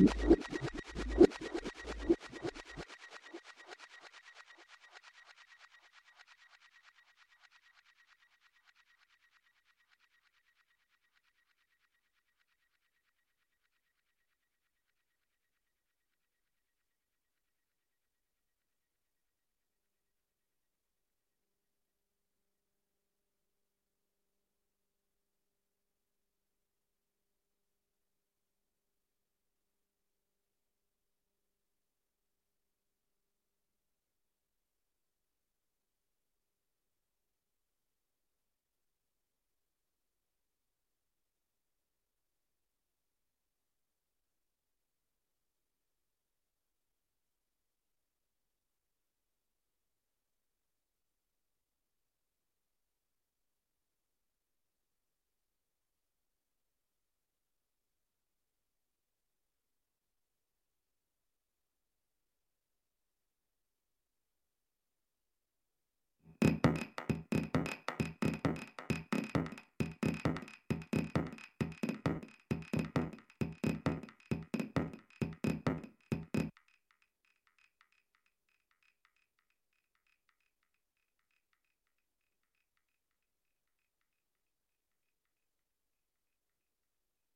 you